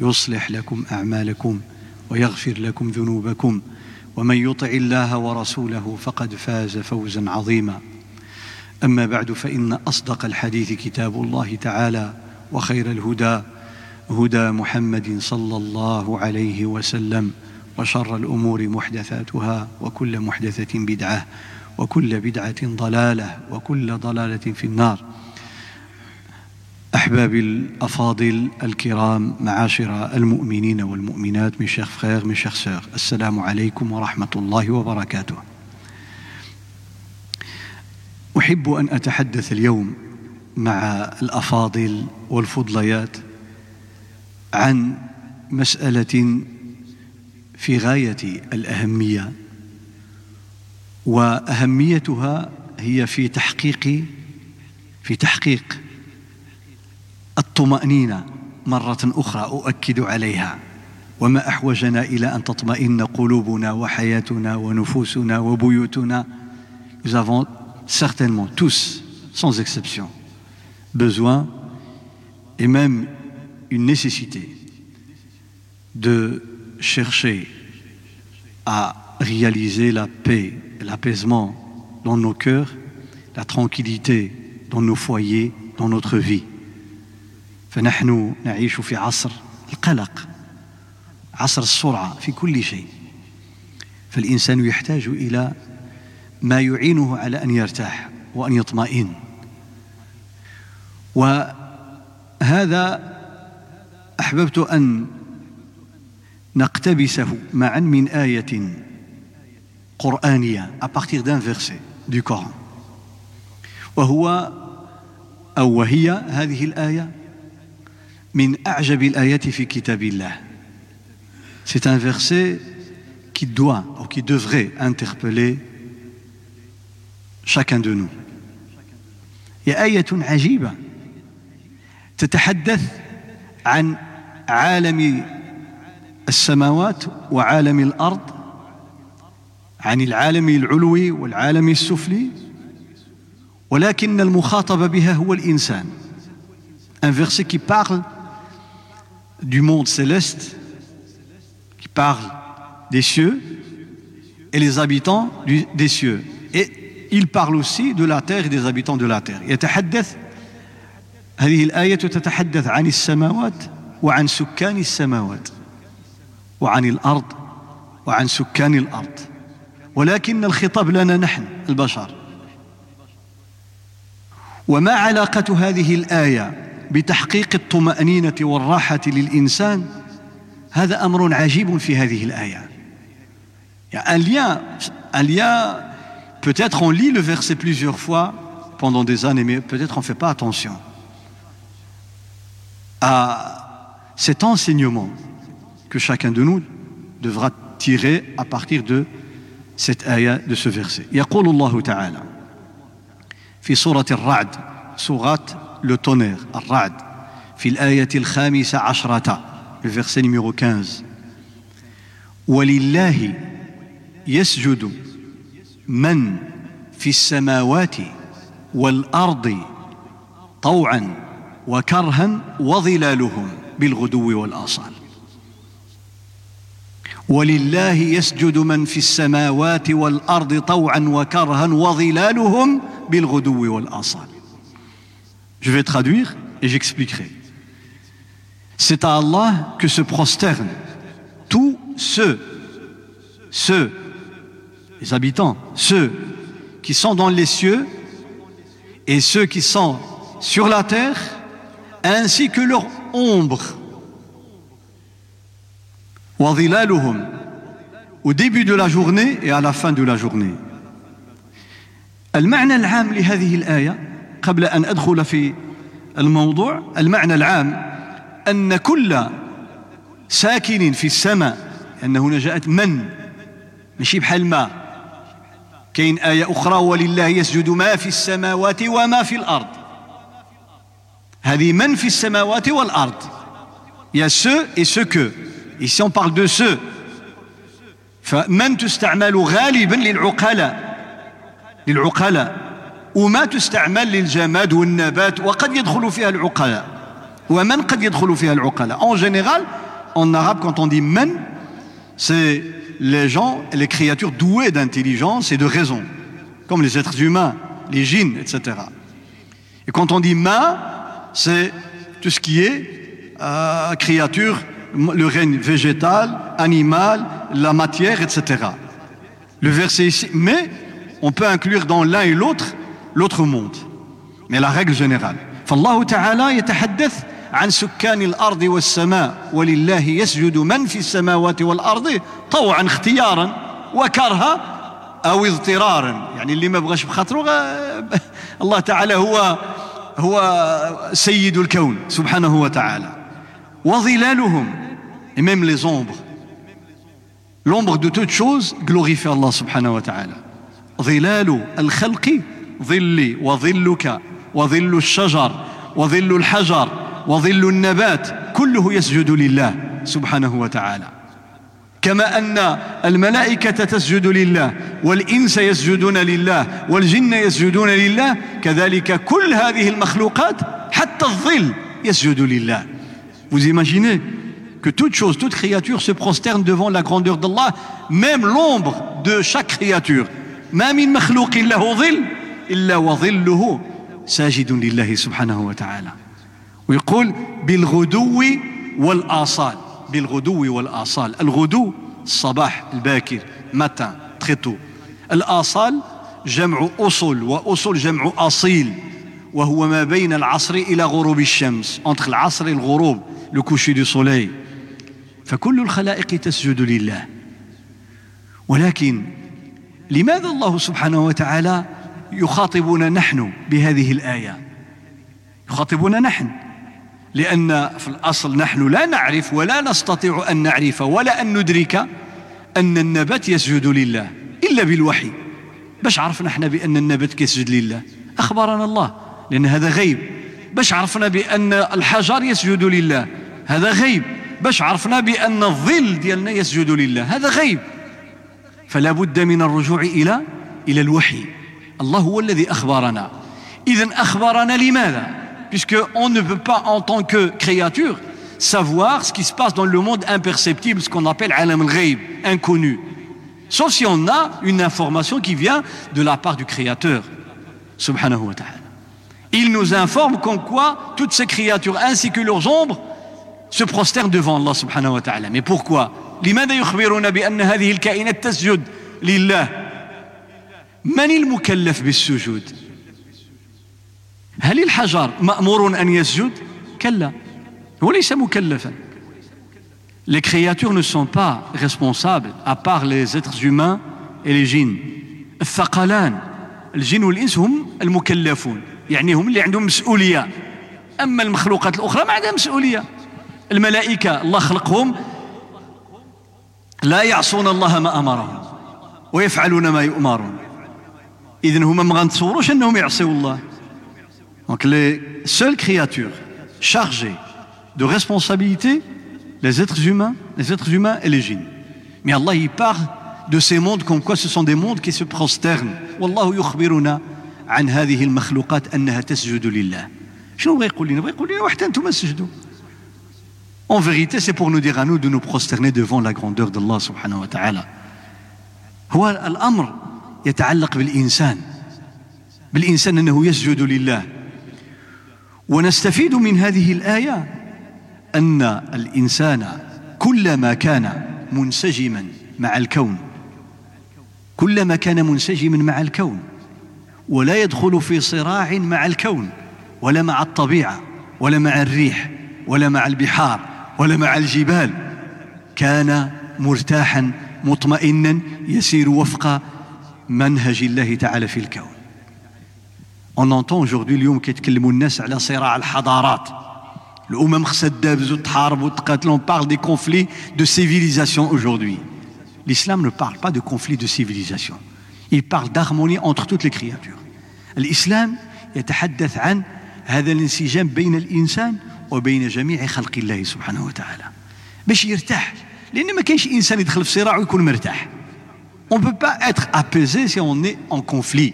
يصلح لكم أعمالكم ويغفر لكم ذنوبكم ومن يطع الله ورسوله فقد فاز فوزا عظيما. أما بعد فإن أصدق الحديث كتاب الله تعالى وخير الهدى هدى محمد صلى الله عليه وسلم وشر الأمور محدثاتها وكل محدثة بدعة وكل بدعة ضلالة وكل ضلالة في النار. أحبابي الأفاضل الكرام معاشر المؤمنين والمؤمنات mes chers frères mes chers sœurs السلام عليكم ورحمة الله وبركاته. أحب أن أتحدث اليوم مع الأفاضل والفضليات عن مسألة في غاية الأهمية وأهميتها هي في تحقيق في تحقيق الطمأنينة مرة أخرى أؤكد عليها وما أحوجنا إلى أن تطمئن قلوبنا وحياتنا ونفوسنا وبيوتنا Nous avons certainement tous, sans exception, besoin et même une nécessité de chercher à réaliser la paix, l'apaisement dans nos cœurs, la tranquillité dans nos foyers, dans notre vie. فنحن نعيش في عصر القلق عصر السرعة في كل شيء. فالإنسان يحتاج إلى ما يعينه على أن يرتاح وأن يطمئن. وهذا أحببت أن نقتبسه معا من آية قرآنية à partir d'un verset du Coran. وهو أو وهي هذه الآية من أعجب الآيات في كتاب الله C'est un verset qui doit ou qui devrait interpeller chacun de nous. هي آية عجيبة تتحدث عن عالم السماوات وعالم الأرض عن العالم العلوي والعالم السفلي ولكن المخاطب بها هو الإنسان. Un verset qui parle du monde céleste, qui parle des cieux et les habitants du, des cieux. Et il parle aussi de la terre et des habitants de la terre. يتحدث هذه الآية تتحدث عن السماوات وعن سكان السماوات وعن الأرض وعن سكان الأرض ولكن الخطاب لنا نحن البشر وما علاقة هذه الآية بتحقيق الطمأنينة والراحة للإنسان هذا أمر عجيب في هذه الآية يعني un lien, un lien peut-être on lit le verset plusieurs fois pendant des années, mais peut-être on ne fait pas attention à cet enseignement que chacun de nous devra tirer à partir de cette ayah, de ce verset. يقول الله تعالى في سورة الرعد سورة le tonnerre, الرعد في الآية الخامسة عشرة le verset numéro 15 ولله يسجد من في السماوات والأرض طوعا وكرها وظلالهم بالغدو والآصال ولله يسجد من في السماوات والأرض طوعا وكرها وظلالهم بالغدو والآصال Je vais traduire et j'expliquerai. C'est à Allah que se prosternent tous ceux, ceux les habitants, ceux qui sont dans les cieux et ceux qui sont sur la terre, ainsi que leur ombre. Au début de la journée et à la fin de la journée. قبل أن أدخل في الموضوع المعنى العام أن كل ساكن في السماء أن هنا جاءت من؟ ماشي بحال ما. كاين آية أخرى ولله يسجد ما في السماوات وما في الأرض. هذه من في السماوات والأرض؟ y a ceux et ce que Ici on parle de ceux. فمن تستعمل غالبا للعقلاء؟ للعقلاء. وما تستعمل للجماد والنبات وقد يدخل فيها العقلاء ومن قد يدخل فيها العقلاء en général en arabe quand on dit men c'est les gens les créatures douées d'intelligence et de raison comme les êtres humains les djinns etc et quand on dit ma c'est tout ce qui est euh, créature le règne végétal animal la matière etc le verset ici mais on peut inclure dans l'un et l'autre l'autre monde. Mais la règle générale. فالله تعالى يتحدث عن سكان الأرض والسماء ولله يسجد من في السماوات والأرض طوعا اختيارا وكرها أو اضطرارا يعني اللي ما بغاش بخاطره الله تعالى هو هو سيد الكون سبحانه وتعالى وظلالهم et même les ombres. L'ombre de toute chose glorifie Allah subhanahu ظلال الخلق ظلي وظلك وظل الشجر وظل الحجر وظل النبات كله يسجد لله سبحانه وتعالى كما أن الملائكة تسجد لله والإنس يسجدون لله والجن يسجدون لله كذلك كل هذه المخلوقات حتى الظل يسجد لله Vous imaginez que toute chose, toute créature se prosterne devant la grandeur d'Allah, même l'ombre de chaque créature. ما من مخلوق له ظل إلا وظله ساجد لله سبحانه وتعالى. ويقول بالغدو والآصال بالغدو والآصال. الغدو الصباح الباكر متى؟ تخيتو الآصال جمع أصل وأصل جمع أصيل. وهو ما بين العصر إلى غروب الشمس entre العصر الغروب le coucher du فكل الخلائق تسجد لله. ولكن لماذا الله سبحانه وتعالى يخاطبنا نحن بهذه الآية. يخاطبنا نحن لأن في الأصل نحن لا نعرف ولا نستطيع أن نعرف ولا أن ندرك أن النبات يسجد لله إلا بالوحي. باش عرفنا إحنا بأن النبات يسجد لله؟ أخبرنا الله لأن هذا غيب. باش عرفنا بأن الحجر يسجد لله؟ هذا غيب. باش عرفنا بأن الظل ديالنا يسجد لله؟ هذا غيب. فلا بد من الرجوع إلى إلى الوحي. الله هو الذي أخبرنا إذا أخبرنا لماذا puisqu'on ne peut pas en tant que créature savoir ce qui se passe dans le monde imperceptible, ce qu'on appelle alam al inconnu. Sauf si on a une information qui vient de la part du Créateur, subhanahu wa ta'ala. Il nous informe qu'en quoi toutes ces créatures ainsi que leurs ombres se prosternent devant Allah subhanahu wa ta'ala. Mais pourquoi لماذا يخبرون بأن هذه الكائنات تسجد لله من المكلف بالسجود؟ هل الحجر مأمور أن يسجد؟ كلا هو ليس مكلفا. Les créatures ne sont pas responsables à part les êtres humains et les djinns. الثقلان الجن والإنس هم المكلفون يعني هم اللي عندهم مسؤولية. أما المخلوقات الأخرى ما عندها مسؤولية. الملائكة الله خلقهم. لا يعصون الله ما أمرهم ويفعلون ما يؤمرون. إذن هما ما غنتصوروش أنهم يعصوا الله Donc les seules créatures chargées de responsabilité, les êtres humains, les êtres humains et les djinns. Mais Allah y parle de ces mondes comme quoi ce sont des mondes qui se prosternent. والله يخبرنا عن هذه المخلوقات أنها تسجد لله. شنو بغى يقول لنا؟ بغى يقول لنا وحتى أنتم سجدوا. En vérité, c'est pour nous dire à nous de nous prosterner devant la grandeur d'Allah subhanahu wa ta'ala. هو الأمر يتعلق بالإنسان. بالإنسان أنه يسجد لله. ونستفيد من هذه الآية أن الإنسان كلما كان منسجما مع الكون كلما كان منسجما مع الكون ولا يدخل في صراع مع الكون ولا مع الطبيعة ولا مع الريح ولا مع البحار ولا مع الجبال كان مرتاحا مطمئنا يسير وفق منهج الله تعالى في الكون. On entend aujourd'hui اليوم كيتكلموا الناس على صراع الحضارات. الأمم خصها تدابز وتحارب وتقاتل. On parle des conflits de civilisation aujourd'hui. L'islam ne parle pas de conflits de civilisation. Il parle d'harmonie entre toutes les créatures. الإسلام يتحدث عن هذا الانسجام بين الإنسان وبين جميع خلق الله سبحانه وتعالى. باش يرتاح. لأن ما كاينش إنسان يدخل في صراع ويكون مرتاح. on peut pas être apaisé si on est en conflit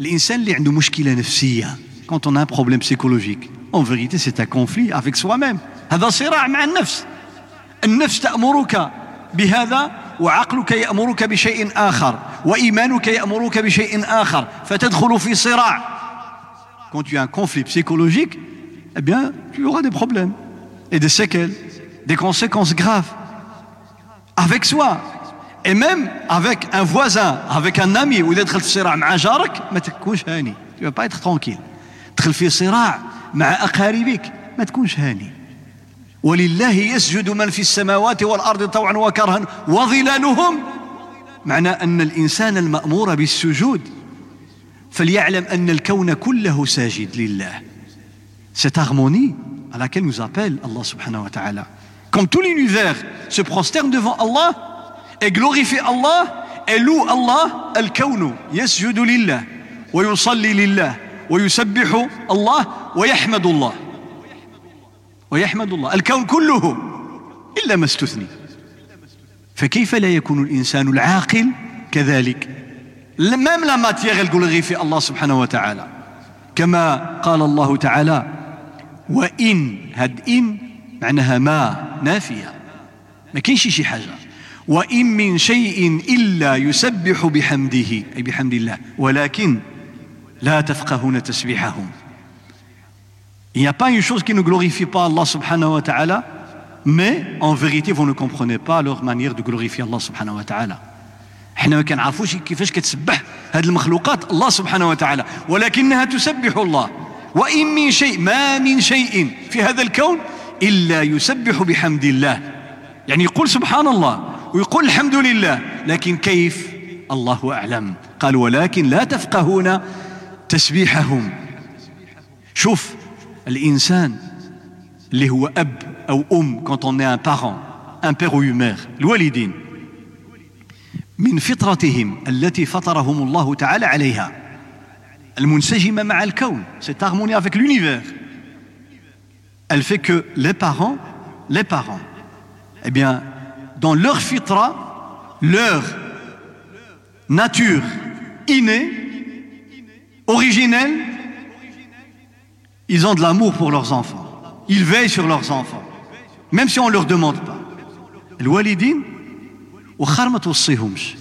الانسان اللي عنده مشكله نفسيه quand on a un problème psychologique en vérité c'est un conflit avec soi-même هذا صراع مع النفس النفس تأمرك بهذا وعقلك يأمرك بشيء آخر وإيمانك يأمرك بشيء آخر فتدخل في صراع quand tu as un conflit psychologique eh bien tu auras des problèmes et des séquelles des conséquences graves avec soi et même avec un voisin avec un ami ou دخلت في صراع مع جارك ما تكونش هاني tu vas pas être tranquille. تدخل في صراع مع أقاربك ما تكونش هاني ولله يسجد من في السماوات والأرض طوعا وكرها وظلالهم معنى أن الإنسان المأمور بالسجود فليعلم أن الكون كله ساجد لله cette harmonie à laquelle nous appelle Allah subhanahu wa ta'ala. Comme tout l'univers se prosterne devant Allah et glorifie Allah et loue Allah الكون يسجد لله ويصلي لله ويسبح الله ويحمد الله ويحمد الله الكون كله إلا ما استثني فكيف لا يكون الإنسان العاقل كذلك même la matière elle glorifie Allah subhanahu wa ta'ala كما قال الله تعالى وإن هاد إن معناها ما نافية ما كاينش شي حاجة وإن من شيء إلا يسبح بحمده أي بحمد الله ولكن لا تفقهون تسبيحهم. Il n'y a pas une chose qui ne glorifie pas Allah subhanahu wa ta'ala, mais en vérité vous ne comprenez pas leur manière de glorifier Allah subhanahu wa ta'ala. إحنا ما كنعرفوش كيفاش كتسبح هذه المخلوقات؟ الله سبحانه وتعالى ولكنها تسبح الله. وإن من شيء ما من شيء في هذا الكون إلا يسبح بحمد الله. يعني يقول سبحان الله. ويقول الحمد لله لكن كيف؟ الله أعلم. قال ولكن لا تفقهون تسبيحهم شوف الإنسان اللي هو أب أو أم quand on est un parent un père ou une mère الوالدين من فطرتهم التي فطرهم الله تعالى عليها المنسجمة مع الكون cette harmonie avec l'univers. Elle fait que les parents les parents eh bien dans leur fitra leur nature innée originelle ils ont de l'amour pour leurs enfants. Ils veillent sur leurs enfants même si on ne leur demande pas. الوالدين وخار ما توصيهمش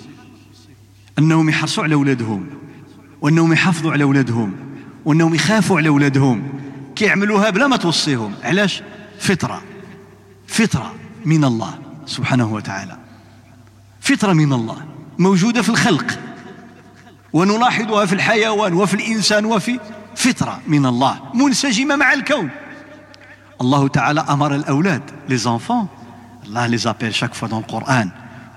انهم يحرصوا على اولادهم وانهم يحافظوا على اولادهم وانهم يخافوا على اولادهم كيعملوها بلا ما توصيهم علاش فطره فطره من الله سبحانه وتعالى. فطرة من الله موجودة في الخلق. ونلاحظها في الحيوان وفي الإنسان وفي فطرة من الله منسجمة مع الكون. الله تعالى أمر الأولاد les الله les appelle chaque fois dans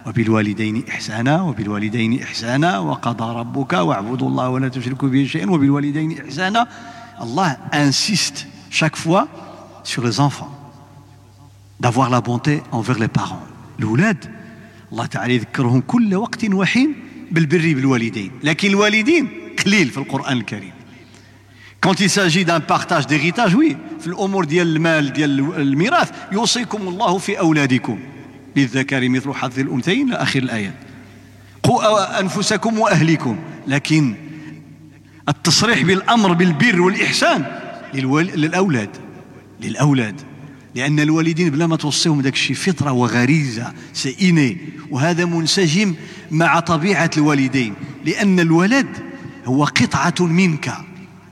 وبالوالدين إحسانا وبالوالدين إحسانا وقضى ربك واعبدوا الله ولا تشركوا به شيئا وبالوالدين إحسانا. Allah insiste chaque fois sur les d'avoir la bonté envers les parents. الأولاد الله تعالى يذكرهم كل وقت وحين بالبر بالوالدين لكن الوالدين قليل في القرآن الكريم Quand il s'agit d'un partage d'héritage, oui, في الأمور ديال المال ديال الميراث يوصيكم الله في أولادكم للذكر مثل حظ الأنثيين إلى آخر الآيات قوا أنفسكم وأهليكم لكن التصريح بالأمر بالبر والإحسان للأولاد للأولاد لأن الوالدين بلا ما توصيهم داك الشيء فطرة وغريزة سئيني وهذا منسجم مع طبيعة الوالدين لأن الولد هو قطعة منك.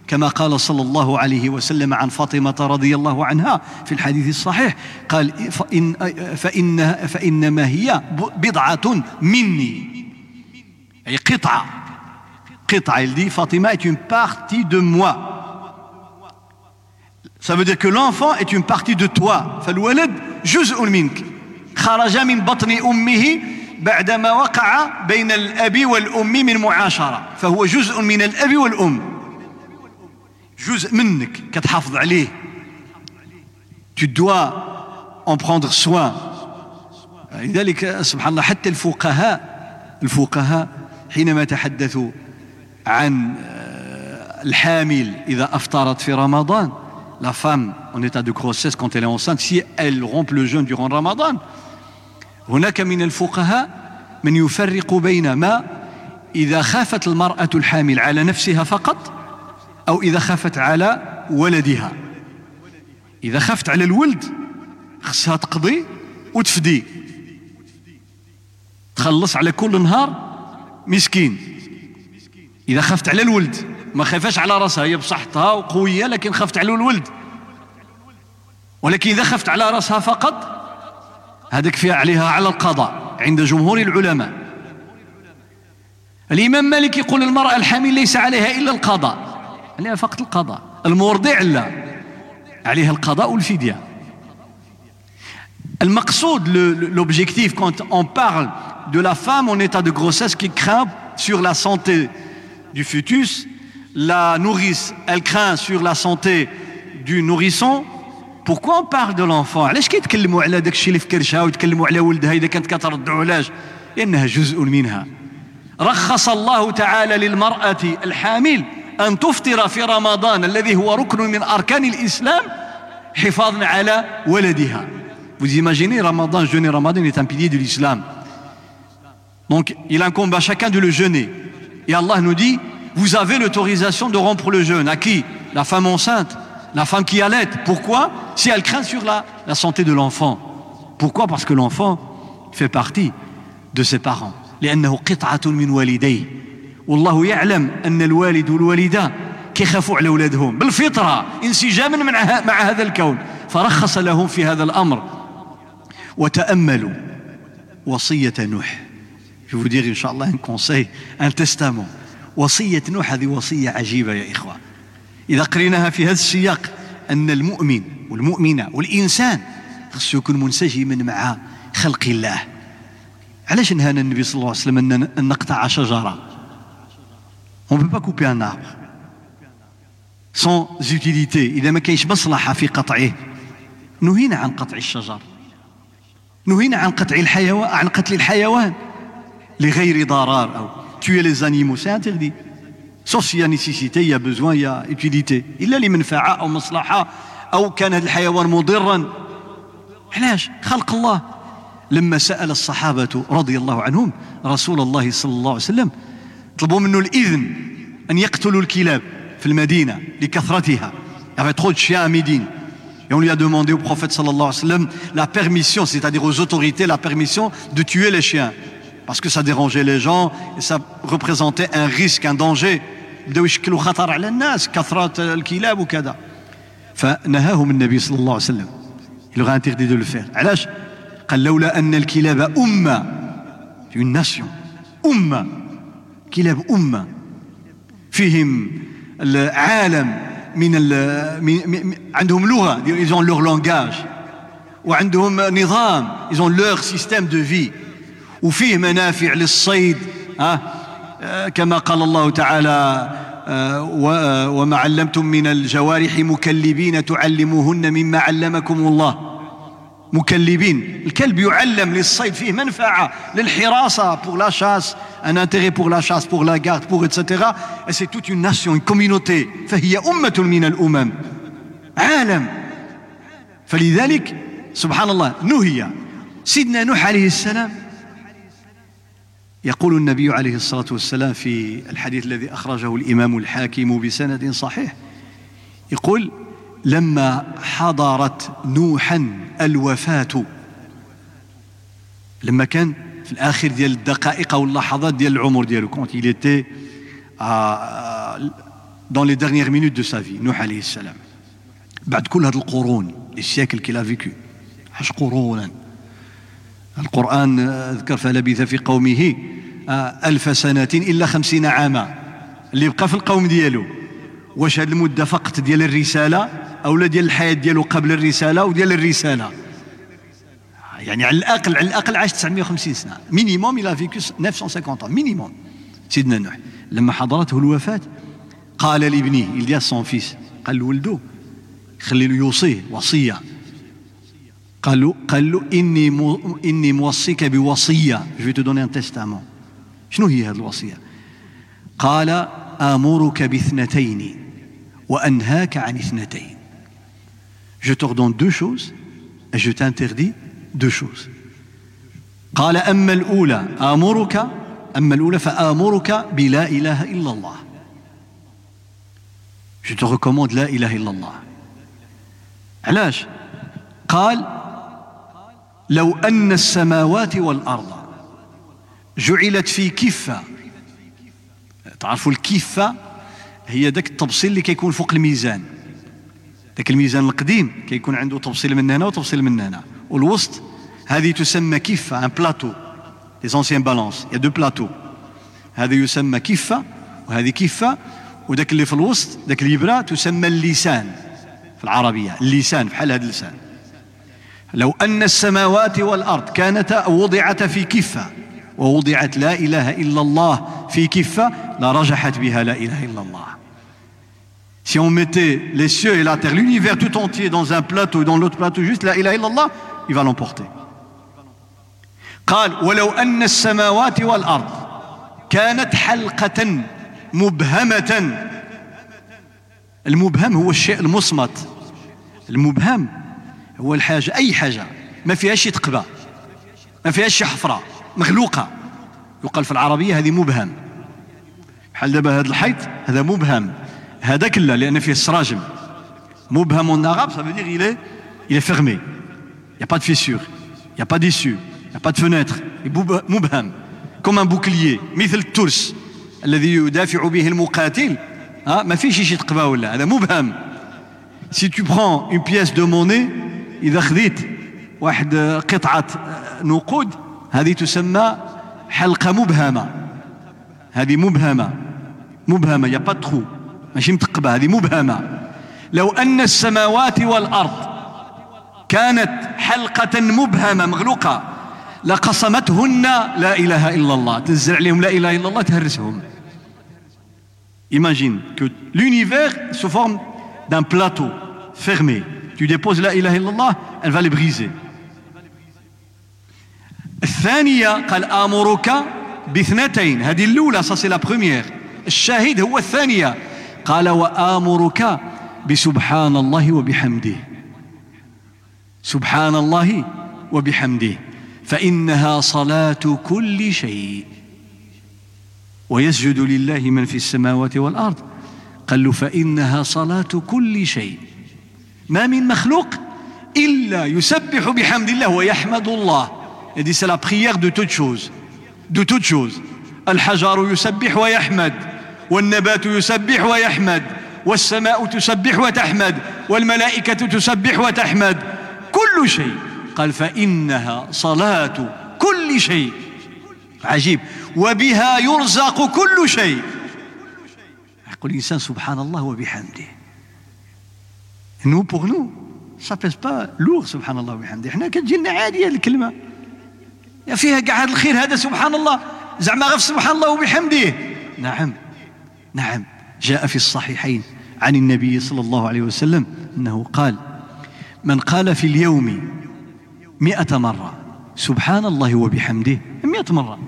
كما قال صلى الله عليه وسلم عن فاطمة رضي الله عنها في الحديث الصحيح قال فإن فإن فإنما هي بضعة مني. أي قطعة. قطعة. Il dit Fatima est une partie de moi. Ça veut dire que l'enfant est une partie de toi. فالولد جزء منك. خرج من بطن أمه بعدما وقع بين الأب والأم من معاشرة. فهو جزء من الأب والأم. جزء منك كتحافظ عليه. Tu dois en prendre soin. لذلك سبحان الله حتى الفقهاء الفقهاء حينما تحدثوا عن الحامل إذا أفطرت في رمضان la femme en état de grossesse quand elle est enceinte si elle rompt le jeûne durant Ramadan. هناك من الفقهاء من يفرق بين ما إذا خافت المرأة الحامل على نفسها فقط أو إذا خافت على ولدها. إذا خافت على الولد خصها تقضي وتفدي. تخلص على كل نهار مسكين. إذا خافت على الولد ما خافش على راسها هي بصحتها وقوية لكن خافت على الولد. ولكن إذا خافت على راسها فقط هذاك فيها عليها على القضاء عند جمهور العلماء. الإمام مالك يقول المرأة الحامل ليس عليها إلا القضاء. عليها فقط القضاء. المرضع لا. عليها القضاء والفدية. المقصود l'objectif quand on parle de la femme en état de grossesse qui craint sur la santé du fœtus la nourrice elle craint sur la santé du nourrisson pourquoi on parle de l'enfant علاش كيتكلموا على داك الشيء اللي في كرشها ويتكلموا على ولدها اذا كانت كترضعوا علاش لانها جزء منها رخص الله تعالى للمراه الحامل ان تفطر في رمضان الذي هو ركن من اركان الاسلام حفاظا على ولدها Vous imaginez Ramadan, jeûner Ramadan est un pilier de l'islam. Donc il incombe à chacun de le jeûner. Et Allah nous dit, vous avez l'autorisation de rompre le jeûne. À qui La femme enceinte la femme qui allait. Pourquoi Si elle craint sur la, la santé de l'enfant. Pourquoi Parce que l'enfant fait partie de ses parents. لأنه قطعة من والديه والله يعلم أن الوالد والوالدة كيخافوا على أولادهم بالفطرة انسجاما مع هذا الكون فرخص لهم في هذا الأمر وتأملوا وصية نوح Je vais vous dire, Inch'Allah, un conseil, un testament. وصية نوح هذه وصية عجيبة يا إخوة. إذا قريناها في هذا السياق أن المؤمن والمؤمنة والإنسان خصو يكون منسجما مع خلق الله. علاش نهانا النبي صلى الله عليه وسلم أن نقطع شجرة on ne peut pas couper un arbre. Sans utilité. إذا ما كاينش مصلحة في قطعه. نهينا عن قطع الشجر. نهينا عن قطع الحيوان عن قتل الحيوان. لغير ضرر أو tuer les animaux c'est interdit sauf s'il y a nécessité, il y a besoin, il y a utilité إلا لمنفعة أو مصلحة أو كان هذا الحيوان مضرا علاش خلق الله لما سأل الصحابة رضي الله عنهم رسول الله صلى الله عليه وسلم طلبوا منه الإذن أن يقتلوا الكلاب في المدينة لكثرتها Il y avait trop de chiens à Médine. Et on lui a demandé au prophète sallallahu alayhi wa sallam la permission, c'est-à-dire aux autorités, la permission de tuer les chiens. Parce que ça dérangeait les gens et ça représentait un risque, un danger. بداو يشكلوا خطر على الناس كثرة الكلاب وكذا فنهاهم النبي صلى الله عليه وسلم il leur a interdit de le faire علاش قال لولا أن الكلاب أمة une nation أمة كلاب أمة فيهم العالم من, من عندهم لغة ils ont leur langage وعندهم نظام ils ont leur système de vie وفيه منافع للصيد ها؟ كما قال الله تعالى وما علمتم من الجوارح مكلبين تعلموهن مما علمكم الله. مكلبين. الكلب يعلم للصيد فيه منفعة للحراسة pour la chasse un intérêt pour la chasse pour la garde pour etc et c'est toute une nation une communauté. فهي أمة من الأمم. عالم. فلذلك سبحان الله نهي. سيدنا نوح عليه السلام يقول النبي عليه الصلاة والسلام في الحديث الذي أخرجه الإمام الحاكم بسند صحيح يقول لما حضرت نوحا الوفاة لما كان في الآخر ديال الدقائق أو اللحظات ديال العمر ديالو كونت était dans les dernières minutes de sa vie نوح عليه السلام. بعد كل هذه القرون siècles qu'il a vécu عاش قرونا القرآن ذكر فلبث في قومه ألف سنة إلا خمسين عاما. اللي بقى في القوم ديالو. واش هذه المدة فقط ديال الرسالة؟ أو لا ديال الحياة ديالو قبل الرسالة وديال الرسالة؟ يعني على الأقل على الأقل عاش 950 سنة. minimum il a vécu 950 minimum سيدنا نوح لما حضرته الوفاة قال لابنه à son fils قال لولده خلي له يوصيه وصية. قال له قال له إني مو إني موصيك بوصية. je te donne un testament شنو هي هذه الوصية؟ قال آمرك باثنتين وأنهاك عن اثنتين. Je t'ordonne deux choses et t'interdis deux choses. قال أما الأولى آمرك أما الأولى فآمرك بلا إله إلا الله. Je te recommande لا إله إلا الله. علاش؟ قال لو أن السماوات والأرض جعلت في كفة تعرفوا الكفة؟ هي ذاك التبصيل اللي كيكون فوق الميزان. ذاك الميزان القديم كيكون عنده تبصيل من هنا وتبصيل من هنا. والوسط هذه تسمى كفة un plateau les anciennes balances y a deux plateaux هذا يسمى كفة وهذه كفة. وذاك اللي في الوسط ذاك اليبرا تسمى اللسان في العربية. اللسان بحال هذا اللسان. لو أن السماوات والأرض كانتا وضعتا في كفة ووضعت لا إله إلا الله في كفة لرجحت بها لا إله إلا الله. Si on mettait les cieux et la terre, l'univers tout entier dans un plateau et dans l'autre plateau juste la ilaha illallah, il va l'emporter. قال ولو أن السماوات والأرض كانت حلقة مبهمة. المبهم هو الشيء المصمت. المبهم هو الحاجة أي حاجة ما فيهاش تقبى ما فيهاش حفرة مخلوقة يقال في العربية هذه مبهم. بحال دابا هذا الحيط هذا مبهم. هذا كلا لأن فيه السراجم. مبهم en arabe ça veut dire il est il est fermé. Il n'y a pas de مبهم comme un bouclier. مثل الترس الذي يدافع به المقاتل ها ما فيش شي تقبى ولا هذا مبهم si tu prends une pièce de monnaie إذا خذيت واحد قطعة نقود هذه تسمى حلقة مبهمة. هذه مبهمة. مبهمة يا با تخو ماشي متقبة هذه مبهمة. لو أن السماوات والأرض كانت حلقة مبهمة مغلوقة لقصمتهن لا إله إلا الله. تنزل عليهم لا إله إلا الله تهرسهم. Imagine que l'univers se forme d'un plateau fermé. Tu déposes la ilaha illallah, elle va les briser. الثانية قال آمرك باثنتين. هذه الأولى ça c'est la première. الشاهد هو الثانية. قال وآمرك بسبحان الله وبحمده. سبحان الله وبحمده. فإنها صلاة كل شيء. ويسجد لله من في السماوات والأرض. قال له فإنها صلاة كل شيء. ما من مخلوق إلا يسبح بحمد الله ويحمد الله. Il dit c'est la de toutes choses. De toutes choses. الحجر يسبح ويحمد والنبات يسبح ويحمد والسماء تسبح وتحمد والملائكة تسبح وتحمد. كل شيء. قال فإنها صلاة كل شيء. عجيب. وبها يرزق كل شيء. يقول الإنسان سبحان الله وبحمده. Nous pour nous ça pèse pas lourd سبحان الله وبحمده. إحنا كتجينا عادية الكلمة. يا فيها كاع هذا الخير هذا سبحان الله. زعما غير سبحان الله وبحمده. نعم. نعم. جاء في الصحيحين عن النبي صلى الله عليه وسلم أنه قال من قال في اليوم مئة مرة سبحان الله وبحمده. مئة مرة.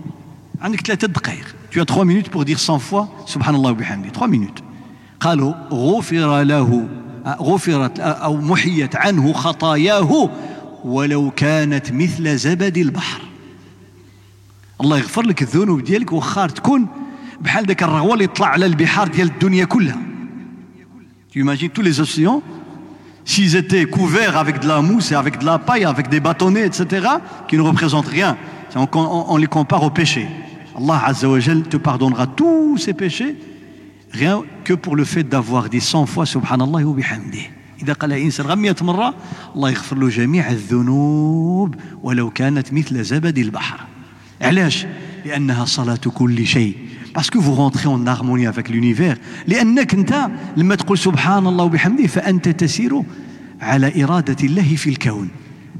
عندك ثلاثة دقائق. Tu as trois minutes pour dire 100 fois سبحان الله وبحمده. Trois minutes. قالوا غفر له. غفرت أو محيت عنه خطاياه ولو كانت مثل زبد البحر الله يغفر لك الذنوب ديالك وخار تكون بحال ذاك الرغوه اللي طلع على البحار ديال الدنيا كلها imagines tous les océans s'ils étaient couverts avec de la mousse et avec de la paille, avec des bâtonnets, etc., qui ne représentent rien. On, on, on les compare au péché. Allah Azza wa te pardonnera tous ces péchés rien que pour le fait d'avoir dit 100 fois Subhanallah wa bihamdih. إذا قال إنسان 100 مرة الله يغفر له جميع الذنوب ولو كانت مثل زبد البحر. علاش؟ لأنها صلاة كل شيء. parce que vous rentrez en harmonie avec l'univers لأنك أنت لما تقول سبحان الله وبحمده فأنت تسير على إرادة الله في الكون.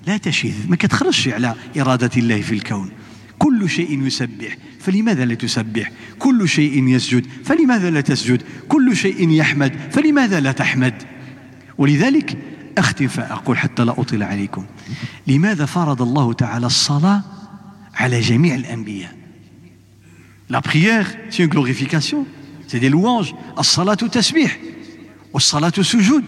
لا تشذ ما كتخرجش على إرادة الله في الكون. كل شيء يسبح فلماذا لا تسبح؟ كل شيء يسجد فلماذا لا تسجد؟ كل شيء يحمد فلماذا لا تحمد؟ ولذلك أختم فأقول حتى لا أطيل عليكم. لماذا فرض الله تعالى الصلاة على جميع الأنبياء؟ La prière, c'est une glorification, c'est. الصلاة تسبيح والصلاة سجود.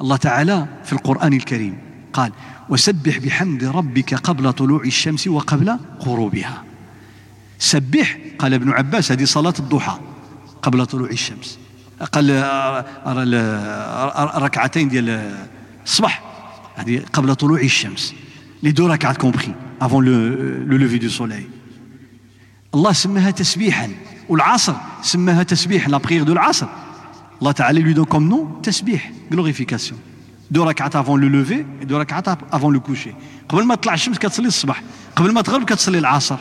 الله تعالى في القرآن الكريم قال وسبح بحمد ربك قبل طلوع الشمس وقبل غروبها. سبح قال ابن عباس هذه صلاة الضحى قبل طلوع الشمس. قال ركعتين ديال الصباح هذه قبل طلوع الشمس les deux ركعات comprises avant le lever du soleil الله سماها تسبيحا والعصر سماها تسبيح la prière de العصر. الله تعالى lui donne comme nom تسبيح glorification. deux ركعات avant le lever deux ركعات avant le coucher قبل ما تطلع الشمس كتصلي الصباح. قبل ما تغرب كتصلي العصر.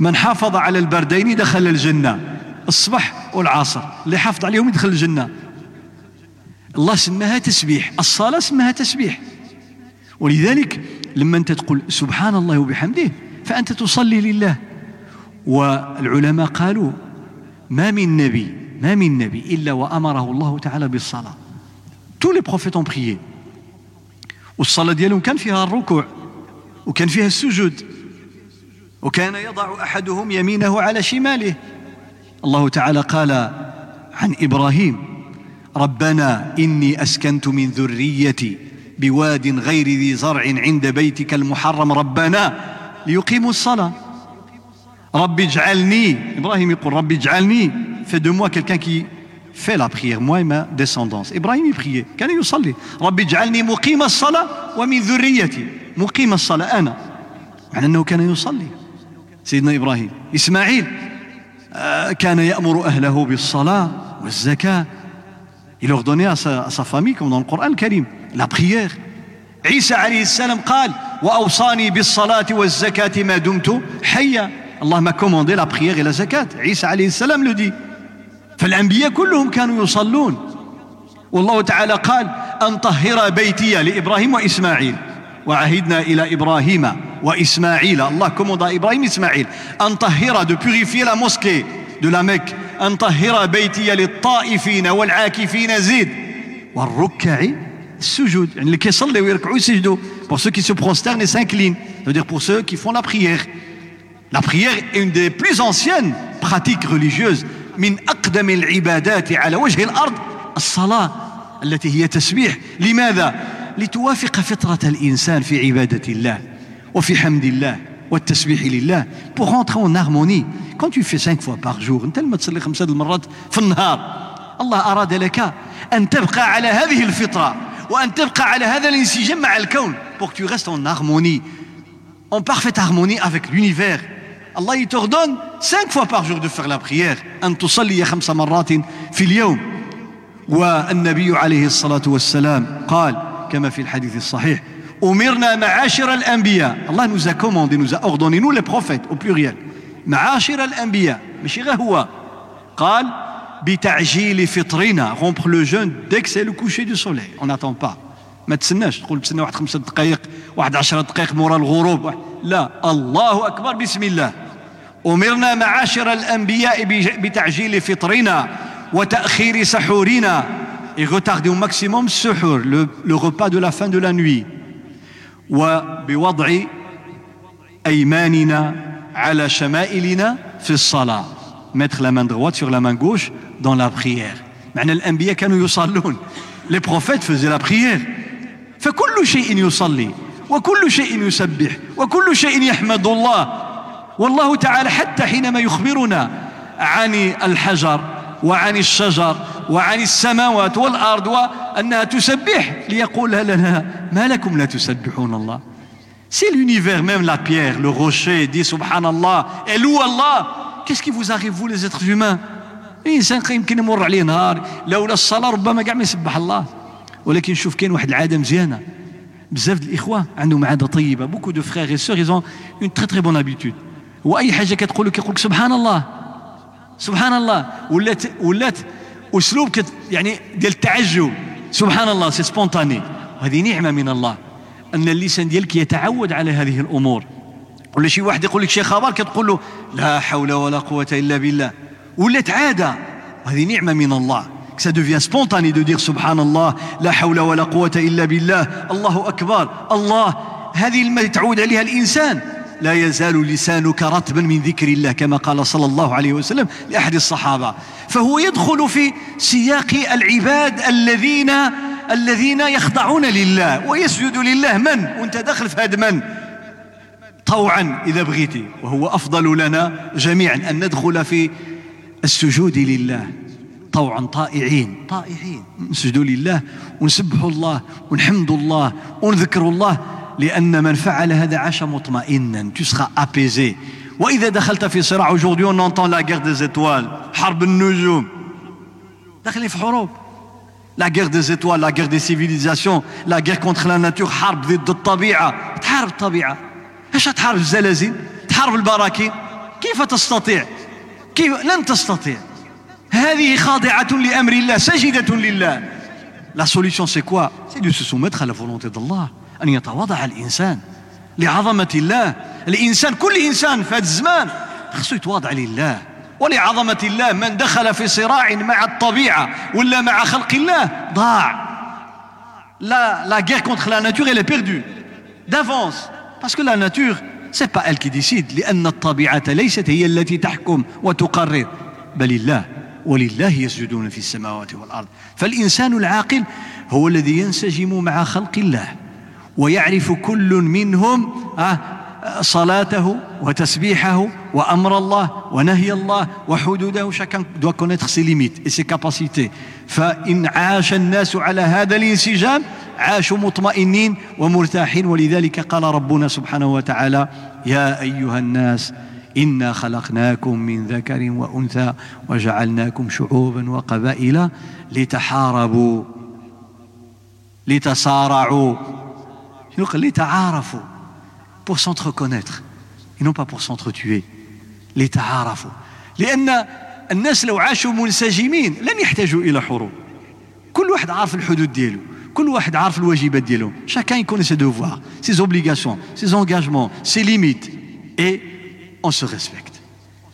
من حافظ على البردين دخل الجنة. الصبح والعصر. اللي حافظ عليهم يدخل الجنة. الله سماها تسبيح. الصلاة سماها تسبيح. ولذلك لما أنت تقول سبحان الله وبحمده فأنت تصلي لله. والعلماء قالوا ما من نبي ما من نبي إلا وأمره الله تعالى بالصلاة. Tous les prophètes ont prié. والصلاة ديالهم كان فيها الركوع وكان فيها السجود وكان يضع أحدهم يمينه على شماله الله تعالى قال عن إبراهيم ربنا إني أسكنت من ذريتي بواد غير ذي زرع عند بيتك المحرم ربنا ليقيموا الصلاة رب اجعلني إبراهيم يقول رب اجعلني fais de fais la prière moi ma descendance إبراهيم priait كان يصلي رب اجعلني مقيم الصلاة ومن ذريتي مقيم الصلاة أنا معنى أنه كان يصلي سيدنا إبراهيم إسماعيل آه، كان يأمر أهله بالصلاة والزكاة Il ordonnait à sa, à sa famille, comme dans le Coran. عيسى عليه السلام قال وأوصاني بالصلاة والزكاة ما دمت حيا الله commandé la prière et la zakat. عيسى عليه السلام le فالأنبياء كلهم كانوا يصلون. والله تعالى قال أن طهر بيتي لإبراهيم وإسماعيل وعهدنا إلى إبراهيم وإسماعيل. الله commande à إبراهيم إسماعيل أن طهر de purifier la mosquée de la Mecque أن طهر بيتي للطائفين والعاكفين زيد. والركع السجود يعني اللي كيصلي ويركعوا يسجدوا. pour ceux qui se prosternent s'inclinent veut dire pour ceux qui font la prière la prière une des plus anciennes pratiques religieuses من أقدم العبادات على وجه الأرض الصلاة التي هي تسبيح. لماذا؟ لتوافق فطرة الإنسان في عبادة الله وفي حمد الله والتسبيح لله. Pour rentrer en harmonie. Quand tu fais cinq fois par jour انت لما تصلي خمسة المرات في النهار الله أراد لك أن تبقى على هذه الفطرة وأن تبقى على هذا الإنسجام مع الكون. Pour que tu restes en harmonie. En parfaite harmonie avec l'univers. الله il t'ordonne cinq fois par jour de faire la أن تصلي خمس مرات في اليوم. والنبي عليه الصلاة والسلام قال كما في الحديث الصحيح أمرنا معاشر الأنبياء. الله nous a commandé nous a ordonné nous les prophètes معاشر الأنبياء. ماشي غير هو. قال بتعجيل فطرنا. Rompre le jeûne dès que c'est le coucher du soleil. On n'attend ما تسناش تقول بسنة واحد خمسة دقائق واحد عشرة دقائق مورا الغروب. لا. الله أكبر. بسم الله. أمرنا معاشر الأنبياء بتعجيل فطرنا وتأخير سحورنا. Et retarder au maximum le, le repas de la fin de la nuit. وبوضع أيماننا على شمائلنا في الصلاة mettre la main droite sur la main gauche dans la prière. معنى الأنبياء كانوا يصلون les prophètes faisaient la prière. فكل شيء يصلي وكل شيء يسبح وكل شيء يحمد الله والله تعالى حتى حينما يخبرنا عن الحجر وعن الشجر وعن السماوات والأرض وأنها تسبح ليقول لنا ما لكم لا تسبحون الله Si l'univers, même la pierre, le rocher, dit Subhanallah. Et loue Allah, qu'est-ce qui vous arrive, vous les êtres humains الانسان يمكن يمر عليه نهار لولا الصلاه ربما كاع ما يسبح الله ولكن شوف كاين واحد العاده مزيانه بزاف الاخوه عندهم عاده طيبه beaucoup de frères et sœurs ils ont une très très bonne وأي حاجة كتقول لك يقول لك سبحان الله سبحان الله ولات ولات أسلوب كت يعني ديال التعجب. سبحان الله c'est spontané وهذه نعمة من الله. أن اللسان ديالك يتعود على هذه الأمور. ولا شي واحد يقول لك شي خبر كتقول له لا حول ولا قوة إلا بالله. ولات عادة. وهذه نعمة من الله. Ça devient spontané de dire subhanallah la hawla wa la quwwata illa billah Allahu akbar Allah هذه المتعود تعود عليها الإنسان. لا يزال لسانك رطبا من ذكر الله كما قال صلى الله عليه وسلم لأحد الصحابة. فهو يدخل في سياق العباد الذين الذين يخضعون لله ويسجد لله. من؟ وانت داخل في هذا من؟ طوعا إذا بغيتي. وهو أفضل لنا جميعا أن ندخل في السجود لله. طوعا طائعين. طائعين. نسجد لله ونسبح الله ونحمد الله ونذكر الله. لأن من فعل هذا عاش مطمئنا tu seras apaisé وإذا دخلت في صراع aujourd'hui on entend la guerre des étoiles حرب النجوم داخلين في حروب la guerre des étoiles la guerre des civilisations la guerre contre la nature حرب ضد الطبيعة تحارب الطبيعة ايش تحارب الزلازل تحارب البراكين كيف تستطيع كيف لن تستطيع هذه خاضعة لأمر الله سجدة لله La solution c'est quoi C'est de se soumettre à la volonté d'Allah أن يتواضع الإنسان لعظمة الله. الإنسان كل إنسان في هذا الزمان خصو يتواضع لله. ولعظمة الله من دخل في صراع مع الطبيعة ولا مع خلق الله ضاع. لا la guerre contre elle est perdue. D'avance. Parce que la nature c'est pas elle qui décide. لأن الطبيعة ليست هي التي تحكم وتقرر. بل الله ولله يسجدون في السماوات والأرض. فالإنسان العاقل هو الذي ينسجم مع خلق الله. ويعرف كل منهم آه، صلاته وتسبيحه وأمر الله ونهي الله وحدوده. Chacun doit connaître ses limites et ses capacités. فإن عاش الناس على هذا الانسجام عاشوا مطمئنين ومرتاحين. ولذلك قال ربنا سبحانه وتعالى يا أيها الناس إنا خلقناكم من ذكر وأنثى وجعلناكم شعوبا وقبائل لتحاربوا لتصارعوا شنو قال لتعارفوا pour s'entreconnaître. Et non pas pour s'entretuer. لتعارفوا لأن الناس لو عاشوا منسجمين لن يحتاجوا إلى حروب. كل واحد عارف الحدود ديالو. كل واحد عارف الواجبات ديالو. Chacun ses devoirs ses obligations ses engagements ses limites. Et on se respecte.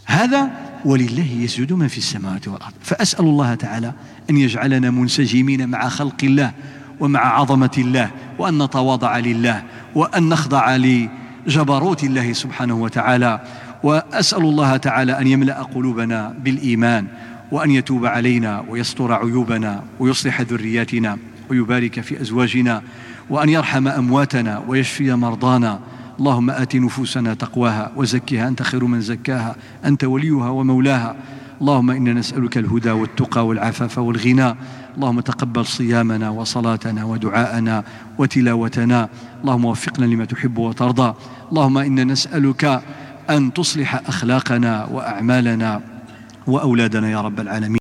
هذا ولله يسجد من في السماوات والأرض. فأسأل الله تعالى أن يجعلنا منسجمين مع خلق الله. ومع عظمة الله وأن نتواضع لله وأن نخضع لجبروت الله سبحانه وتعالى. وأسأل الله تعالى أن يملأ قلوبنا بالإيمان وأن يتوب علينا ويستر عيوبنا ويصلح ذرياتنا ويبارك في أزواجنا وأن يرحم أمواتنا ويشفي مرضانا. اللهم آت نفوسنا تقواها وزكها أنت خير من زكاها أنت وليها ومولاها. اللهم إنا نسألك الهدى والتقى والعفاف والغنى. اللهم تقبل صيامنا وصلاتنا ودعاءنا وتلاوتنا. اللهم وفقنا لما تحب وترضى. اللهم إنا نسألك أن تصلح أخلاقنا وأعمالنا وأولادنا يا رب العالمين.